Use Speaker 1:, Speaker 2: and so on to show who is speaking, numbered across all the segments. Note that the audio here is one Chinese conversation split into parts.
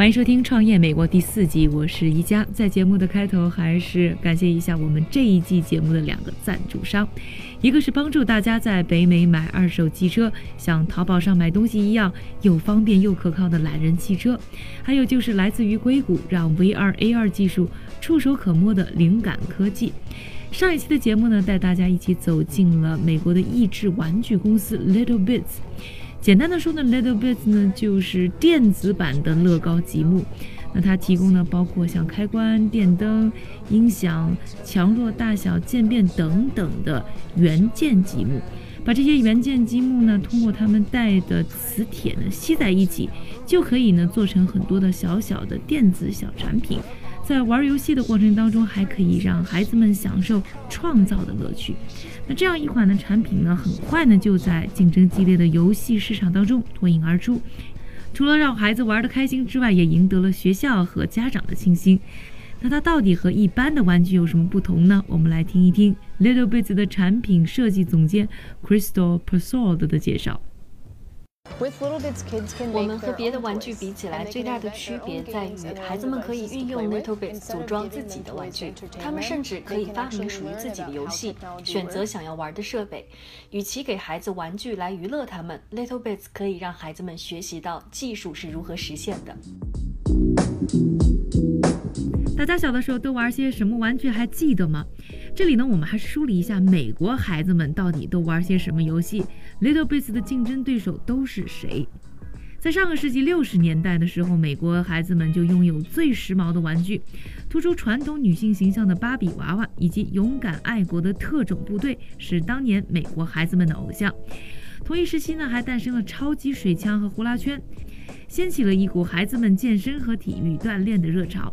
Speaker 1: 欢迎收听《创业美国》第四季，我是宜家。在节目的开头，还是感谢一下我们这一季节目的两个赞助商，一个是帮助大家在北美买二手汽车，像淘宝上买东西一样又方便又可靠的懒人汽车；还有就是来自于硅谷，让 VR、AR 技术触手可摸的灵感科技。上一期的节目呢，带大家一起走进了美国的益智玩具公司 Little Bits。简单的说呢，Little Bits 呢就是电子版的乐高积木。那它提供呢包括像开关、电灯、音响、强弱、大小渐变等等的元件积木。把这些元件积木呢，通过它们带的磁铁呢吸在一起，就可以呢做成很多的小小的电子小产品。在玩游戏的过程当中，还可以让孩子们享受创造的乐趣。那这样一款的产品呢，很快呢就在竞争激烈的游戏市场当中脱颖而出。除了让孩子玩得开心之外，也赢得了学校和家长的倾心。那它到底和一般的玩具有什么不同呢？我们来听一听 Little Bits 的产品设计总监 Crystal Persaud 的介绍。
Speaker 2: 我们和别的玩具比起来，最大的区别在于，孩子们可以运用 Little Bits 组装自己的玩具，他们甚至可以发明属于自己的游戏，选择想要玩的设备。与其给孩子玩具来娱乐他们，Little Bits 可以让孩子们学习到技术是如何实现的。
Speaker 1: 大家小的时候都玩些什么玩具？还记得吗？这里呢，我们还是梳理一下美国孩子们到底都玩些什么游戏。Little Bits 的竞争对手都是谁？在上个世纪六十年代的时候，美国孩子们就拥有最时髦的玩具，突出传统女性形象的芭比娃娃，以及勇敢爱国的特种部队，是当年美国孩子们的偶像。同一时期呢，还诞生了超级水枪和呼啦圈，掀起了一股孩子们健身和体育锻炼的热潮。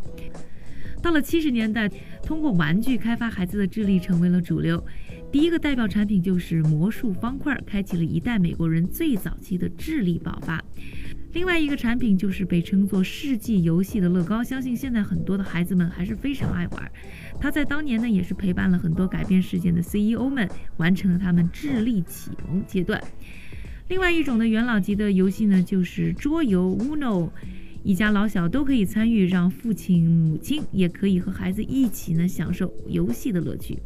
Speaker 1: 到了七十年代，通过玩具开发孩子的智力成为了主流。第一个代表产品就是魔术方块，开启了一代美国人最早期的智力爆发。另外一个产品就是被称作世纪游戏的乐高，相信现在很多的孩子们还是非常爱玩。它在当年呢，也是陪伴了很多改变世界的 CEO 们，完成了他们智力启蒙阶段。另外一种的元老级的游戏呢，就是桌游 Uno。一家老小都可以参与，让父亲、母亲也可以和孩子一起呢享受游戏的乐趣。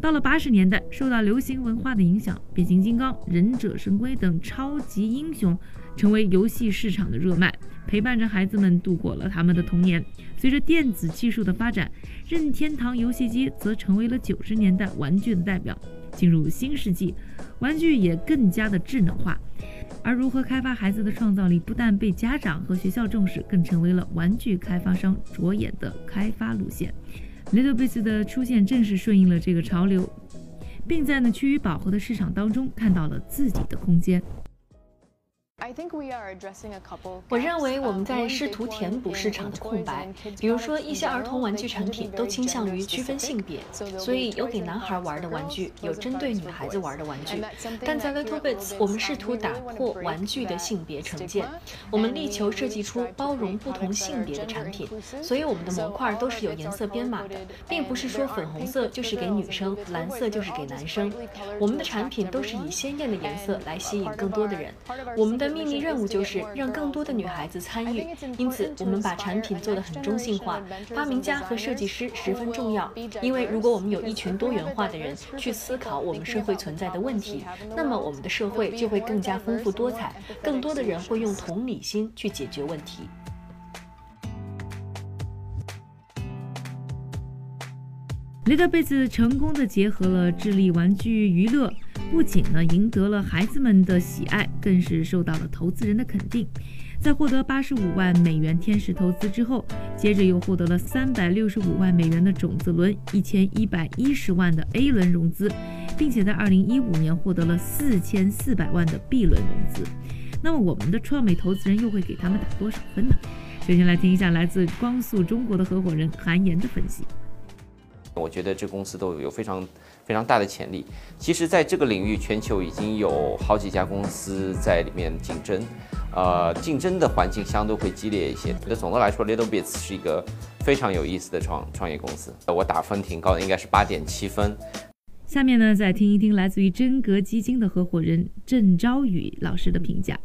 Speaker 1: 到了八十年代，受到流行文化的影响，变形金刚、忍者神龟等超级英雄成为游戏市场的热卖，陪伴着孩子们度过了他们的童年。随着电子技术的发展，任天堂游戏机则成为了九十年代玩具的代表。进入新世纪，玩具也更加的智能化。而如何开发孩子的创造力，不但被家长和学校重视，更成为了玩具开发商着眼的开发路线。Little Bits 的出现正是顺应了这个潮流，并在呢趋于饱和的市场当中看到了自己的空间。
Speaker 2: 我认为我们在试图填补市场的空白，比如说一些儿童玩具产品都倾向于区分性别，所以有给男孩玩的玩具，有针对女孩子玩的玩具。但在 Little Bits，我们试图打破玩具的性别成见，我们力求设计出包容不同性别的产品，所以我们的模块都是有颜色编码的，并不是说粉红色就是给女生，蓝色就是给男生。我们的产品都是以鲜艳的颜色来吸引更多的人。我们的秘密任务就是让更多的女孩子参与，因此我们把产品做得很中性化。发明家和设计师十分重要，因为如果我们有一群多元化的人去思考我们社会存在的问题，那么我们的社会就会更加丰富多彩，更多的人会用同理心去解决问题。
Speaker 1: Little Bits 成功的结合了智力玩具娱乐。不仅呢赢得了孩子们的喜爱，更是受到了投资人的肯定。在获得八十五万美元天使投资之后，接着又获得了三百六十五万美元的种子轮、一千一百一十万的 A 轮融资，并且在二零一五年获得了四千四百万的 B 轮融资。那么我们的创美投资人又会给他们打多少分呢？首先来听一下来自光速中国的合伙人韩岩的分析。
Speaker 3: 我觉得这公司都有非常非常大的潜力。其实，在这个领域，全球已经有好几家公司在里面竞争，呃，竞争的环境相对会激烈一些。那总的来说，LittleBits 是一个非常有意思的创创业公司。我打分挺高的，应该是八点七分。
Speaker 1: 下面呢，再听一听来自于真格基金的合伙人郑昭宇老师的评价。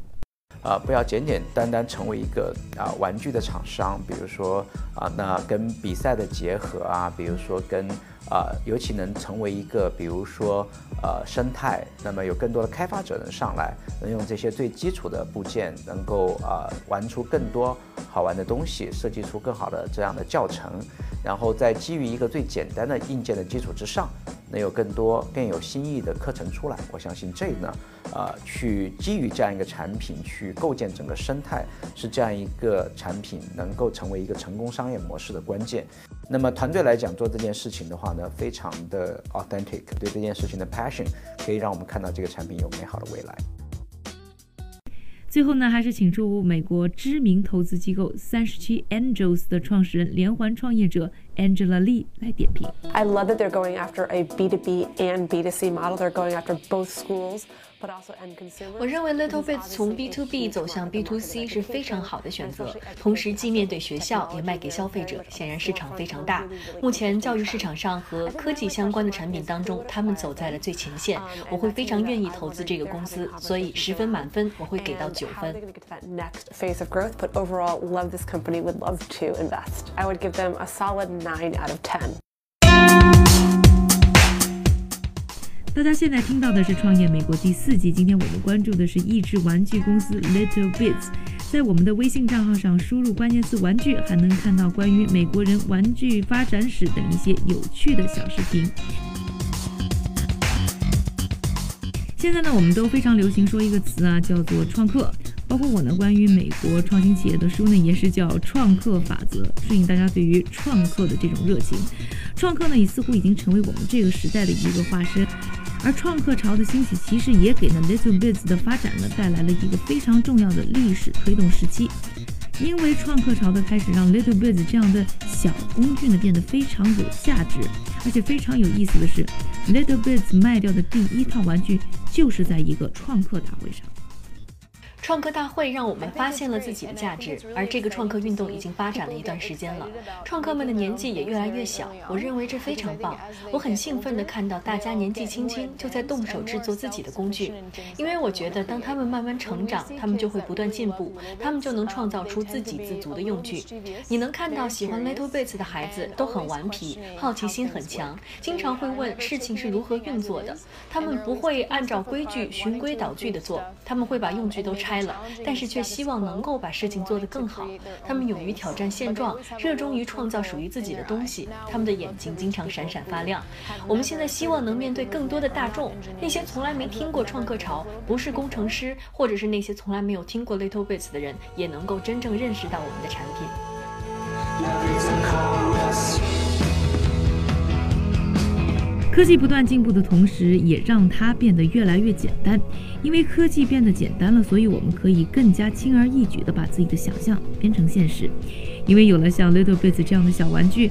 Speaker 4: 啊，不要简简单单成为一个啊玩具的厂商，比如说啊，那跟比赛的结合啊，比如说跟啊，尤其能成为一个，比如说呃生态，那么有更多的开发者能上来，能用这些最基础的部件，能够啊玩出更多好玩的东西，设计出更好的这样的教程，然后在基于一个最简单的硬件的基础之上。能有更多更有新意的课程出来，我相信这呢，呃，去基于这样一个产品去构建整个生态，是这样一个产品能够成为一个成功商业模式的关键。那么团队来讲做这件事情的话呢，非常的 authentic，对这件事情的 passion，可以让我们看到这个产品有美好的未来。
Speaker 1: 最后呢，还是请出美国知名投资机构三十七 Angels 的创始人、连环创业者 Angela Lee 来点评。
Speaker 5: I love that they're going after a B2B and B2C model. They're going after both schools.
Speaker 2: 我认为 Little Bits 从 B to B 走向 B to C 是非常好的选择，同时既面对学校，也卖给消费者，显然市场非常大。目前教育市场上和科技相关的产品当中，他们走在了最前线。我会非常愿意投资这个公司，所以十分满分，我会给到九分。
Speaker 5: Next phase of growth, but overall love this company, would love to invest. I would give them a solid nine out of ten.
Speaker 1: 大家现在听到的是《创业美国》第四季。今天我们关注的是益智玩具公司 Little Bits。在我们的微信账号上输入关键词“玩具”，还能看到关于美国人玩具发展史等一些有趣的小视频。现在呢，我们都非常流行说一个词啊，叫做“创客”。包括我呢，关于美国创新企业的书呢，也是叫《创客法则》，顺应大家对于创客的这种热情。创客呢，也似乎已经成为我们这个时代的一个化身。而创客潮的兴起，其实也给呢 Little Bits 的发展呢带来了一个非常重要的历史推动时期。因为创客潮的开始，让 Little Bits 这样的小工具呢变得非常有价值，而且非常有意思的是，Little Bits 卖掉的第一套玩具就是在一个创客大会上。
Speaker 2: 创客大会让我们发现了自己的价值，而这个创客运动已经发展了一段时间了，创客们的年纪也越来越小，我认为这非常棒。我很兴奋地看到大家年纪轻轻就在动手制作自己的工具，因为我觉得当他们慢慢成长，他们就会不断进步，他们就能创造出自给自足的用具。你能看到喜欢 Little Bits 的孩子都很顽皮，好奇心很强，经常会问事情是如何运作的。他们不会按照规矩循规蹈矩地做，他们会把用具都拆。开了，但是却希望能够把事情做得更好。他们勇于挑战现状，热衷于创造属于自己的东西。他们的眼睛经常闪闪发亮。我们现在希望能面对更多的大众，那些从来没听过创客潮，不是工程师，或者是那些从来没有听过 Little Bits 的人，也能够真正认识到我们的产品。
Speaker 1: 科技不断进步的同时，也让它变得越来越简单。因为科技变得简单了，所以我们可以更加轻而易举地把自己的想象变成现实。因为有了像 Little Bits 这样的小玩具，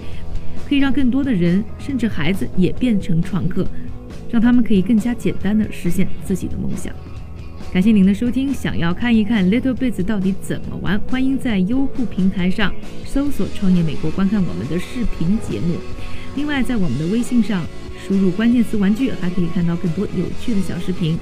Speaker 1: 可以让更多的人，甚至孩子也变成创客，让他们可以更加简单地实现自己的梦想。感谢您的收听。想要看一看 Little Bits 到底怎么玩，欢迎在优酷平台上搜索“创业美国”，观看我们的视频节目。另外，在我们的微信上。输入关键词“玩具”，还可以看到更多有趣的小视频。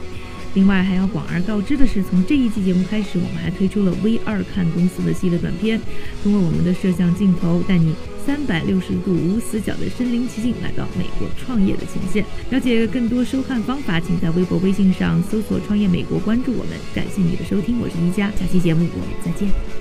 Speaker 1: 另外，还要广而告之的是，从这一期节目开始，我们还推出了 V 二看公司的系列短片，通过我们的摄像镜头，带你三百六十度无死角的身临其境，来到美国创业的前线。了解更多收看方法，请在微博、微信上搜索“创业美国”，关注我们。感谢你的收听，我是一佳，下期节目我们再见。